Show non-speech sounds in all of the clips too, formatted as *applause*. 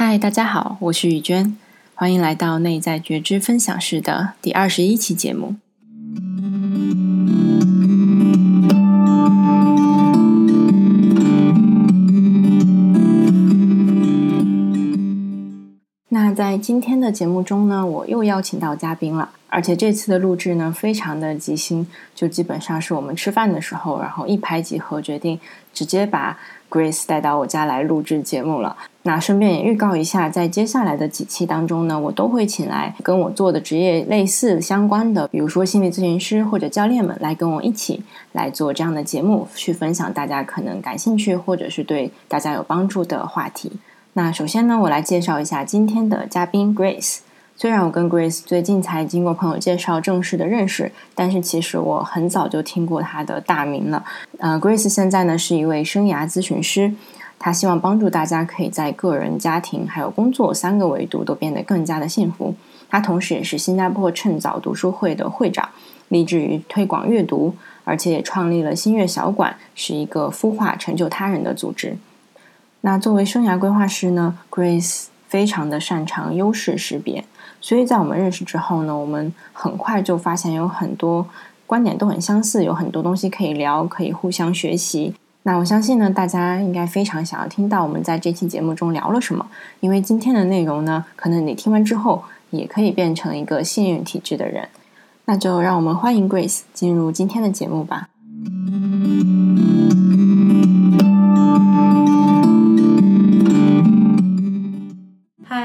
嗨，大家好，我是雨娟，欢迎来到内在觉知分享室的第二十一期节目。那在今天的节目中呢，我又邀请到嘉宾了，而且这次的录制呢，非常的即兴，就基本上是我们吃饭的时候，然后一拍即合，决定直接把 Grace 带到我家来录制节目了。那顺便也预告一下，在接下来的几期当中呢，我都会请来跟我做的职业类似相关的，比如说心理咨询师或者教练们，来跟我一起来做这样的节目，去分享大家可能感兴趣或者是对大家有帮助的话题。那首先呢，我来介绍一下今天的嘉宾 Grace。虽然我跟 Grace 最近才经过朋友介绍正式的认识，但是其实我很早就听过她的大名了。呃，Grace 现在呢是一位生涯咨询师。他希望帮助大家可以在个人、家庭还有工作三个维度都变得更加的幸福。他同时也是新加坡趁早读书会的会长，立志于推广阅读，而且也创立了新月小馆，是一个孵化成就他人的组织。那作为生涯规划师呢，Grace 非常的擅长优势识别，所以在我们认识之后呢，我们很快就发现有很多观点都很相似，有很多东西可以聊，可以互相学习。那我相信呢，大家应该非常想要听到我们在这期节目中聊了什么，因为今天的内容呢，可能你听完之后也可以变成一个幸运体质的人。那就让我们欢迎 Grace 进入今天的节目吧。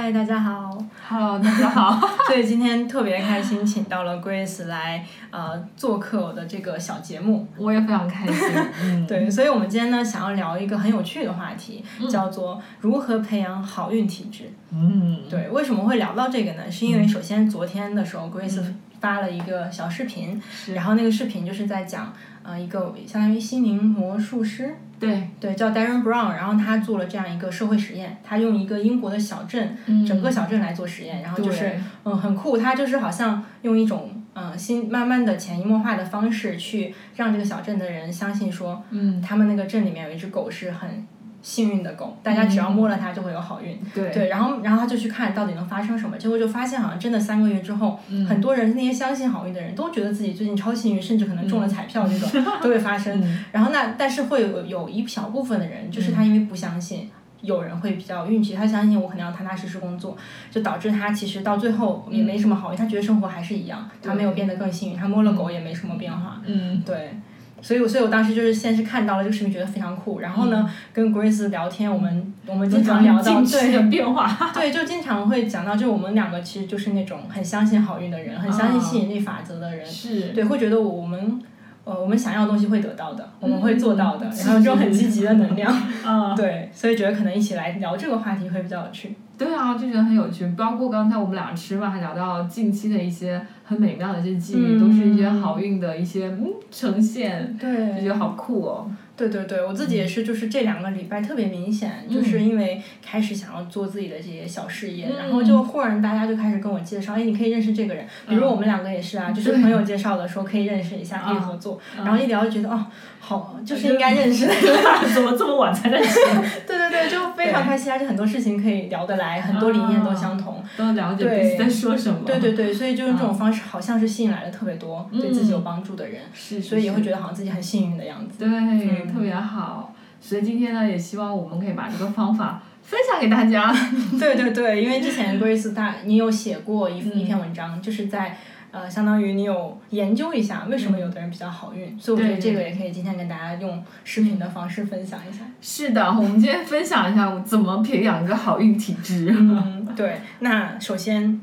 嗨，大家好。Hello，大家好。*laughs* 所以今天特别开心，请到了 Grace 来呃做客我的这个小节目。我也非常开心。*laughs* 嗯，对，所以我们今天呢，想要聊一个很有趣的话题，叫做如何培养好运体质。嗯，对，为什么会聊到这个呢？是因为首先昨天的时候，Grace 嗯发了一个小视频，然后那个视频就是在讲呃一个相当于心灵魔术师，对，对，叫 Darren Brown，然后他做了这样一个社会实验，他用一个英国的小镇，嗯整个小镇来做实验，然后就是嗯很酷，他就是好像用一种嗯心慢慢的潜移默化的方式去让这个小镇的人相信说，嗯，他们那个镇里面有一只狗是很幸运的狗，大家只要摸了它就会有好运。对，对，然后然后他就去看到底能发生什么，结果就发现好像真的三个月之后，嗯很多人那些相信好运的人都觉得自己最近超幸运，甚至可能中了彩票这种、*laughs* 都会发生。嗯然后那但是会有有一小部分的人，就是他因为不相信。有人会比较运气，他相信我可能要踏踏实实工作，就导致他其实到最后也没什么好运，他觉得生活还是一样，他没有变得更幸运，他摸了狗也没什么变化。嗯，对，所以我所以我当时就是先是看到了这个视频，觉得非常酷，然后呢，跟 Grace 聊天，我们我们经常聊到对的变化。对，就经常会讲到，就我们两个其实就是那种很相信好运的人，很相信吸引力法则的人，是，对，会觉得我们呃我们想要的东西会得到的，我们会做到的，嗯。然后这种很积极的能量，嗯，对，所以觉得可能一起来聊这个话题会比较有趣。对啊，就觉得很有趣。包括刚才我们俩吃饭还聊到近期的一些很美妙的一些记忆，嗯都是一些好运的一些嗯呈现，就觉得好酷哦。对对对，我自己也是，就是这两个礼拜特别明显，就是因为开始想要做自己的这些小事业，嗯然后就忽然大家就开始跟我介绍，哎，你可以认识这个人，比如我们两个也是啊，就是朋友介绍的，说可以认识一下，可以合作，嗯。然后一聊就觉得哦，好，就是应该认识的，*laughs* 怎么这么晚才认识？*laughs* 对对对，就开心，而且很多事情可以聊得来，很多理念都相同。都了解对彼此在说什么。对对对，所以就用这种方式，好像是吸引来了特别多对自己有帮助的人，是，所以也会觉得好像自己很幸运的样子。对，特别好。所以今天呢，也希望我们可以把这个方法分享给大家。*laughs* 对对对，因为之前 Grace 大你有写过一、嗯一篇文章，就是在呃，相当于你有研究一下为什么有的人比较好运，所以我觉得这个也可以今天跟大家用视频的方式分享一下。是的，我们今天分享一下我怎么培养一个好运体质。嗯，*laughs* 对。那首先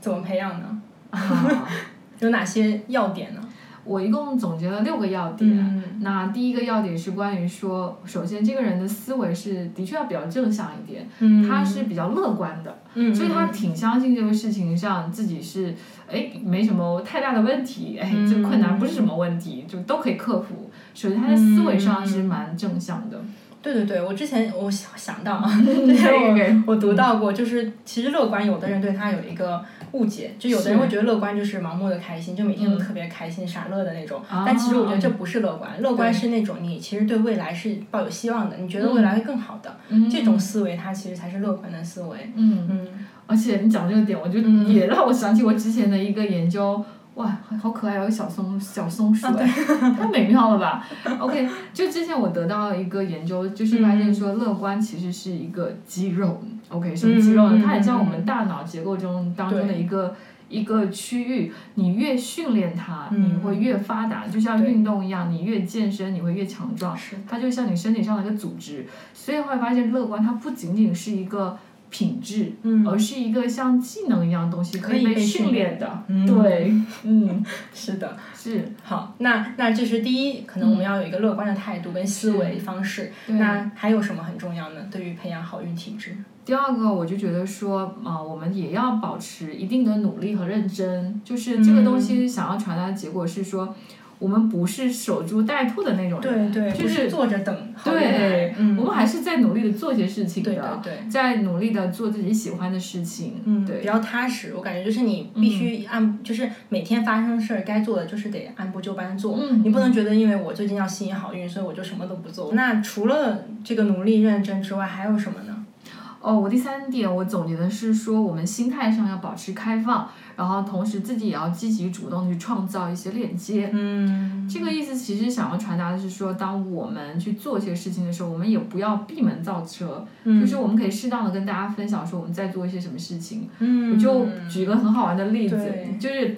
怎么培养呢？啊，*laughs* 有哪些要点呢？我一共总结了六个要点。嗯那第一个要点是关于说，首先这个人的思维是的确要比较正向一点，嗯，他是比较乐观的，嗯，所以他挺相信这个事情上自己是哎没什么太大的问题，哎嗯这困难不是什么问题，就都可以克服。首先他的思维上是蛮正向的。对对对，我之前我想想到啊，*laughs* 可以可以我我读到过，就是其实乐观，有的人对他有一个误解，就有的人会觉得乐观就是盲目的开心，就每天都特别开心、傻乐的那种。但其实我觉得这不是乐观，乐观是那种你其实对未来是抱有希望的，你觉得未来会更好的，这种思维它其实才是乐观的思维。嗯嗯。而且你讲这个点，我就也让我想起我之前的一个研究。哇，好可爱，有小松小松鼠哎，太美妙了吧？OK，就之前我得到一个研究，就是发现说乐观其实是一个肌肉，OK，什么肌肉呢？它也像我们大脑结构中当中的一个一个区域，你越训练它，你会越发达，就像运动一样，你越健身，你会越强壮，它就像你身体上的一个组织，所以会发现乐观它不仅仅是一个。品质，嗯而是一个像技能一样东西，可以被训练的。对，嗯，*laughs* 是的，是。好，那那这是第一，可能我们要有一个乐观的态度跟思维方式。那还有什么很重要呢？对于培养好运体质？第二个，我就觉得说，啊，我们也要保持一定的努力和认真。就是这个东西想要传达的结果是说。我们不是守株待兔的那种人，对对，就是坐着等。对，我们还是在努力的做些事情的，在努力的做自己喜欢的事情，嗯，对，比较踏实。我感觉就是你必须按，就是每天发生事儿该做的就是得按部就班做，嗯你不能觉得因为我最近要吸引好运，所以我就什么都不做。那除了这个努力认真之外，还有什么呢？哦，我第三点我总结的是说，我们心态上要保持开放。然后同时自己也要积极主动去创造一些链接，嗯，这个意思其实想要传达的是说，当我们去做一些事情的时候，我们也不要闭门造车，嗯就是我们可以适当的跟大家分享说我们在做一些什么事情。嗯，我就举一个很好玩的例子，就是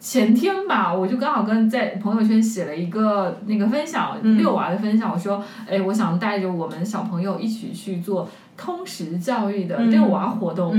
前天吧，我就刚好跟在朋友圈写了一个那个分享遛娃的分享，我说，哎，我想带着我们小朋友一起去做通识教育的遛娃活动，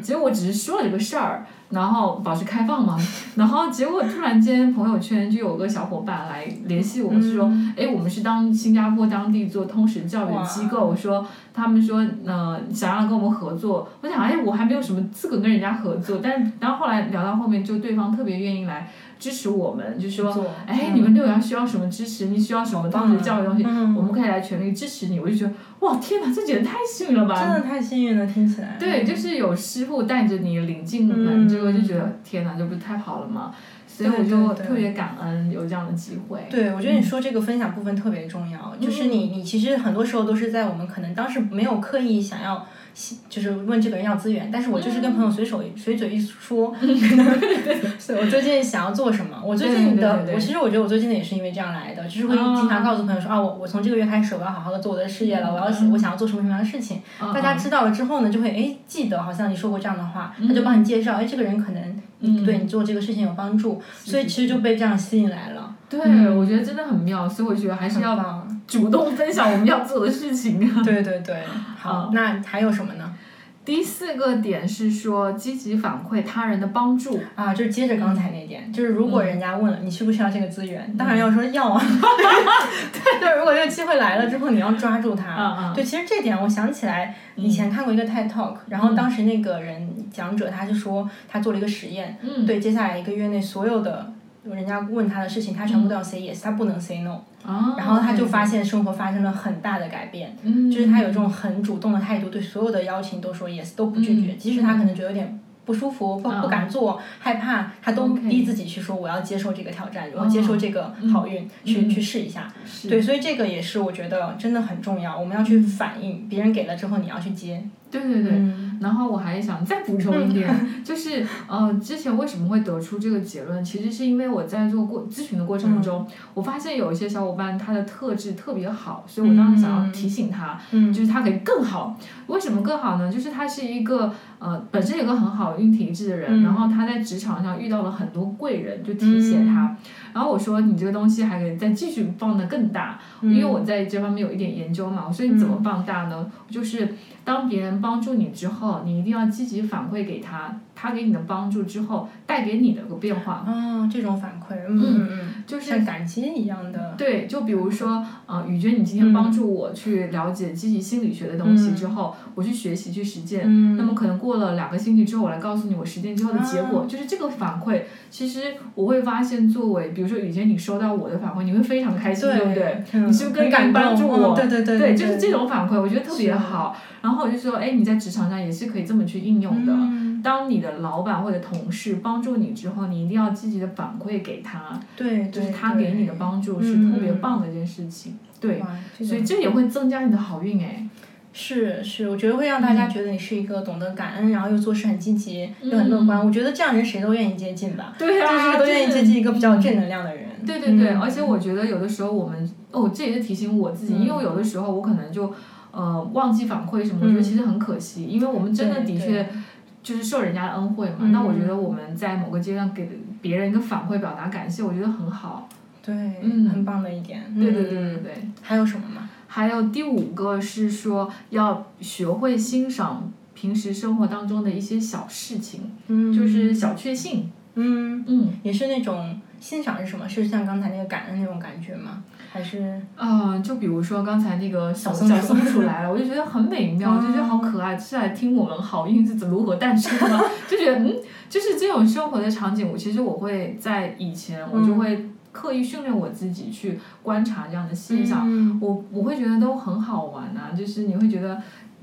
结果我只是说了这个事儿。然后保持开放嘛，*laughs* 然后结果突然间朋友圈就有个小伙伴来联系我说，哎，我们是当新加坡当地做通识教育的机构，说他们说呃想要跟我们合作，我想哎我还没有什么资格跟人家合作，但是然后后来聊到后面就对方特别愿意来支持我们，就说哎你们六幺需要什么支持，你需要什么当时教育东西，我们可以来全力支持你，我就觉得哇天哪，这简直太幸运了吧！真的太幸运了，听起来。对，就是有师傅带着你领进门之后就觉得天哪，这不是太好了吗？所以我就特别感恩有这样的机会。对，我觉得你说这个分享部分特别重要，就是你你其实很多时候都是在我们可能当时没有刻意想要。就是问这个人要资源，但是我就是跟朋友随手随嘴一说，*laughs* 可能我最近想要做什么，我最近的我其实我觉得我最近的也是因为这样来的，就是会经常告诉朋友说啊，我我从这个月开始我要好好的做我的事业了，我要我想要做什么什么样的事情，大家知道了之后呢，就会哎记得好像你说过这样的话，他就帮你介绍，哎这个人可能对你做这个事情有帮助，所以其实就被这样吸引来了。对，我觉得真的很妙，所以我觉得还是要主动分享我们要做的事情。*laughs* 对对对，好，那还有什么呢？第四个点是说积极反馈他人的帮助啊，就是接着刚才那点，就是如果人家问了你需不需要这个资源，当然要说要啊。*laughs* 对，*laughs* 就如果这个机会来了之后，你要抓住它。对，其实这点我想起来，以前看过一个 TED Talk，然后当时那个人讲者他就说他做了一个实验，对，接下来一个月内所有的。人家问他的事情，他全部都要 say yes，他不能 say no。然后他就发现生活发生了很大的改变，就是他有这种很主动的态度，对所有的邀请都说 yes，都不拒绝，即使他可能觉得有点不舒服、不不敢做、害怕，他都逼自己去说我要接受这个挑战，我要接受这个好运，去去试一下。对，所以这个也是我觉得真的很重要，我们要去反应，别人给了之后你要去接。对对对，然后我还想再补充一点，*laughs* 就是呃，之前为什么会得出这个结论？其实是因为我在做过咨询的过程中，我发现有一些小伙伴他的特质特别好，所以我当时想要提醒他，就是他可以更好。为什么更好呢？就是他是一个呃本身有个很好运体质的人，然后他在职场上遇到了很多贵人，就提携他。然后我说你这个东西还可以再继续放得更大，因为我在这方面有一点研究嘛。我说你怎么放大呢？就是当别人帮助你之后，你一定要积极反馈给他，他给你的帮助之后带给你的个变化。嗯，这种反馈，嗯嗯嗯，就是像感情一样的。对，就比如说，呃，雨娟，你今天帮助我去了解积极心理学的东西之后，我去学习去实践，那么可能过了两个星期之后，我来告诉你我实践之后的结果，就是这个反馈。其实我会发现，作为比如说雨娟，你收到我的反馈，你会非常开心，对不对？你是不是更帮助我？对对对，对，就是这种反馈，我觉得特别好。然后我就说，哎，你在职场上也是可以这么去应用的。当你的老板或者同事帮助你之后，你一定要积极的反馈给他，对，就是他给你的帮助是特别棒的一件事情。对，所以这也会增加你的好运哎。是是，我觉得会让大家觉得你是一个懂得感恩，然后又做事很积极又很乐观。我觉得这样人谁都愿意接近吧。对啊，就是都愿意接近一个比较正能量的人。对对对，而且我觉得有的时候我们哦，这也是提醒我自己，因为有的时候我可能就呃忘记反馈什么，我觉得其实很可惜，因为我们真的的确就是受人家的恩惠嘛。那我觉得我们在某个阶段给别人一个反馈，表达感谢，我觉得很好。对，嗯，很棒的一点。对对对对对。还有什么吗？还有第五个是说要学会欣赏平时生活当中的一些小事情，嗯，就是小确幸，嗯嗯，也是那种欣赏是什么？是像刚才那个感恩那种感觉吗？还是啊，就比如说刚才那个小松鼠来了，我就觉得很美妙，就觉得好可爱，是来听我们好运是怎如何诞生的，*laughs* 就觉得嗯，就是这种生活的场景，我其实我会在以前我就会。刻意训练我自己去观察这样的现象，我我会觉得都很好玩呐。就是你会觉得，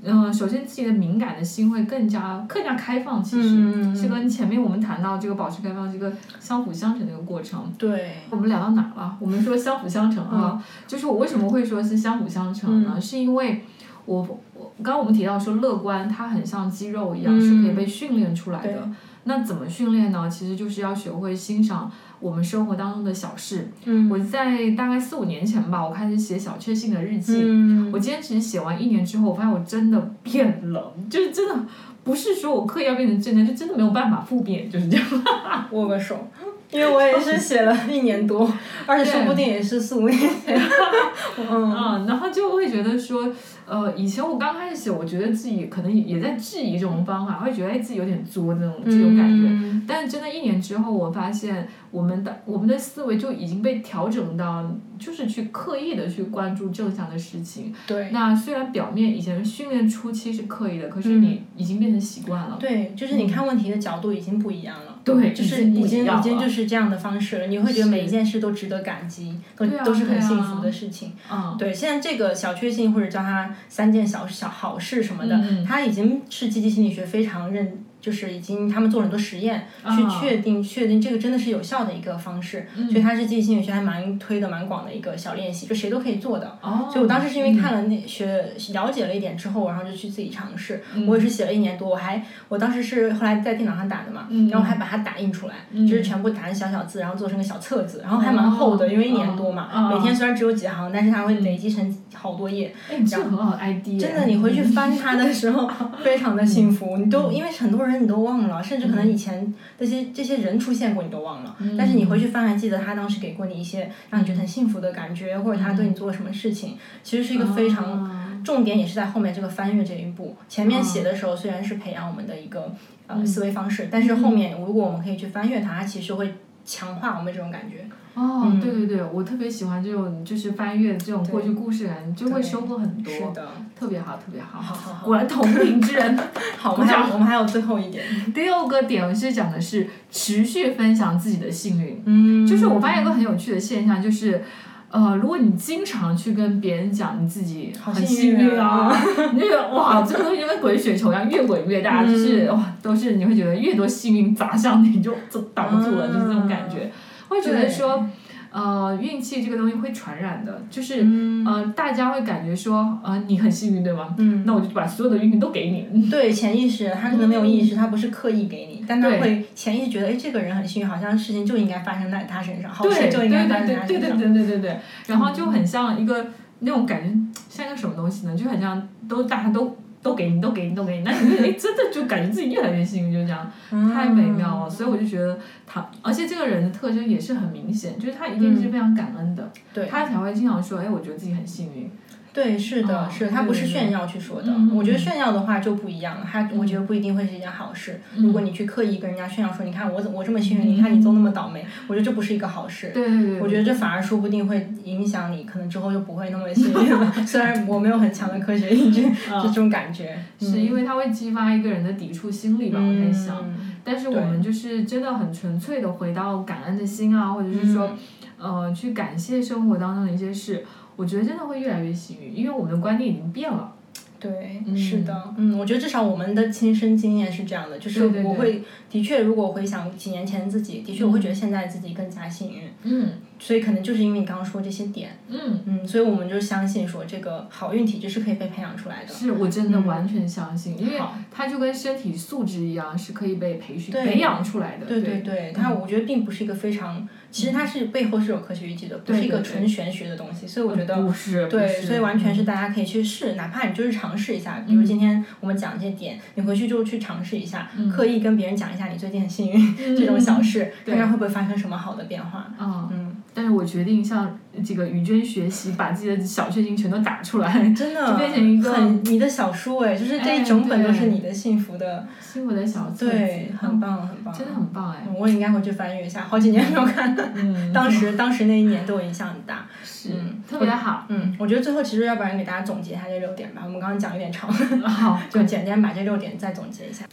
嗯，首先自己的敏感的心会更加更加开放。其实，是跟前面我们谈到这个保持开放是一个相辅相成的一个过程。对。我们聊到哪了？我们说相辅相成啊，*laughs* 就是我为什么会说是相辅相成呢？是因为我我刚刚我们提到说乐观，它很像肌肉一样，是可以被训练出来的。那怎么训练呢？其实就是要学会欣赏。我们生活当中的小事，嗯我在大概四五年前吧，我开始写小确幸的日记。嗯我坚持写完一年之后，我发现我真的变了，就是真的不是说我刻意要变成正能，就真的没有办法复变，就是这样。*laughs* 握个手，因为我也是写了一年多，而且说不定也是四五年前。*laughs* 嗯，然后就会觉得说。呃，以前我刚开始写，我觉得自己可能也在质疑这种方法，会觉得哎自己有点作那种这种感觉。但是真的，一年之后，我发现我们的我们的思维就已经被调整到，就是去刻意的去关注正向的事情。对。那虽然表面以前训练初期是刻意的，可是你已经变成习惯了。对，就是你看问题的角度已经不一样了。对，就是已经已经就是这样的方式了，你会觉得每一件事都值得感激，都都是很幸福的事情。嗯。对，现在这个小确幸或者叫它。三件小小好事什么的，他已经是积极心理学非常认。就是已经他们做了很多实验，去确定确定这个真的是有效的一个方式，所以它是记忆心理学还蛮推的蛮广的一个小练习，就谁都可以做的。所以我当时是因为看了那学了解了一点之后，然后就去自己尝试。我也是写了一年多，我还我当时是后来在电脑上打的嘛，然后还把它打印出来，就是全部打成小小字，然后做成个小册子，然后还蛮厚的，因为一年多嘛，每天虽然只有几行，但是它会累积成好多页。哎，这很好 ID。真的，你回去翻它的时候，*laughs* 非常的幸福。你都因为很多人。你都忘了，甚至可能以前这些这些人出现过，你都忘了。但是你回去翻，还记得他当时给过你一些让你觉得很幸福的感觉，或者他对你做了什么事情。其实是一个非常重点，也是在后面这个翻阅这一步。前面写的时候虽然是培养我们的一个呃思维方式，但是后面如果我们可以去翻阅它，它其实会强化我们这种感觉。哦，对对对，我特别喜欢这种就是翻阅这种过去故事感，就会收获很多，是的，特别好，特别好，好好好，果然同龄之人。*laughs* 好，我们还我们还有最后一点，第六个点是讲的是持续分享自己的幸运。嗯，就是我发现一个很有趣的现象，就是呃，如果你经常去跟别人讲你自己很幸运啊，你就觉得哇，这个东西就跟滚雪球一样，越滚越大，就是哇，都是你会觉得越多幸运砸向你，就就挡不住了，就是这种感觉。会觉得说，呃，运气这个东西会传染的，就是呃，大家会感觉说，呃，你很幸运，对吗？嗯，那我就把所有的运气都给你。对，潜意识他可能没有意识，他不是刻意给你，但他会潜意识觉得，哎，这个人很幸运，好像事情就应该发生在他身上，好事就应该发生在他身上。对对对对对对对，然后就很像一个那种感觉，像一个什么东西呢？就很像都大家都。都给你，都给你，都给你，那你就 *laughs* 哎，真的就感觉自己越来越幸运，就这样，太美妙了。所以我就觉得他，而且这个人的特征也是很明显，就是他一定是非常感恩的，他才会经常说，哎，我觉得自己很幸运。对，是的，是他不是炫耀去说的。我觉得炫耀的话就不一样了，他我觉得不一定会是一件好事。如果你去刻意跟人家炫耀说，你看我怎我这么幸运，你看你都那么倒霉，我觉得这不是一个好事。对对对。我觉得这反而说不定会影响你，可能之后就不会那么幸运了。*laughs* 虽然我没有很强的科学依据，这种感觉。是因为它会激发一个人的抵触心理吧？我在想。但是我们就是真的很纯粹的回到感恩的心啊，或者是说，呃，去感谢生活当中的一些事。我觉得真的会越来越幸运，因为我们的观念已经变了。对，是的，嗯，我觉得至少我们的亲身经验是这样的，就是我会的确，如果回想几年前自己，的确我会觉得现在自己更加幸运。嗯。所以可能就是因为你刚刚说这些点，嗯嗯，所以我们就相信说这个好运体质是可以被培养出来的。是我真的完全相信，因为它就跟身体素质一样，是可以被培训培养出来的。对对对，它我觉得并不是一个非常，其实它是背后是有科学依据的，不是一个纯玄学的东西。所以我觉得不是，对，所以完全是大家可以去试，哪怕你就是尝试一下，比如今天我们讲这些点，你回去就去尝试一下，刻意跟别人讲一下你最近很幸运这种小事，*laughs* 看看会不会发生什么好的变化。嗯。但是我决定向这个雨娟学习，把自己的小确幸全都打出来，*laughs* 真的就变成一个很你的小书哎，就是这一整本都是你的幸福的幸福的小册子，对，很棒很棒，真的很棒哎！我应该回去翻阅一下，好几年没有看了，当时当时那一年对我影响很大，是特别好。嗯，我觉得最后其实要不然给大家总结一下这六点吧，我们刚刚讲有点长，好，*laughs* 就简单把这六点再总结一下。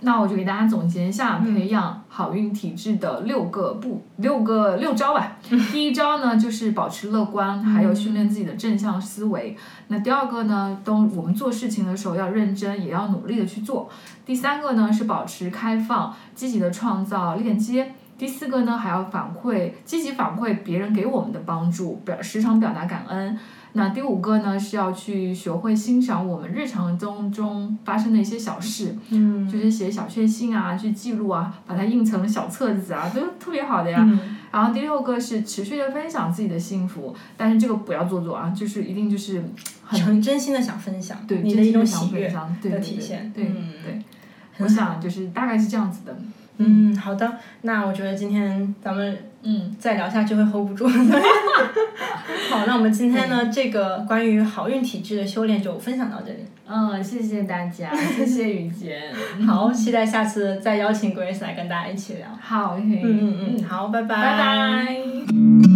那我就给大家总结一下培养好运体质的六个步，六个六招吧。第一招呢，就是保持乐观，还有训练自己的正向思维。那第二个呢，都我们做事情的时候要认真，也要努力的去做。第三个呢，是保持开放，积极的创造链接。第四个呢，还要反馈，积极反馈别人给我们的帮助，表时常表达感恩。那第五个呢，是要去学会欣赏我们日常中中发生的一些小事，嗯，就是写小确幸啊，去记录啊，把它印成小册子啊，都特别好的呀。然后第六个是持续的分享自己的幸福，但是这个不要做作啊，就是一定就是很真心的想分享，对你的一种喜悦的体现，对对。我想就是大概是这样子的。嗯，好的，那我觉得今天咱们嗯再聊下去会 hold 不住。*laughs* 好，那我们今天呢这个关于好运体质的修炼就分享到这里。嗯，谢谢大家，谢谢雨洁。*laughs* 好，期待下次再邀请 Grace 来跟大家一起聊。好，嗯嗯嗯，好，拜拜。拜拜。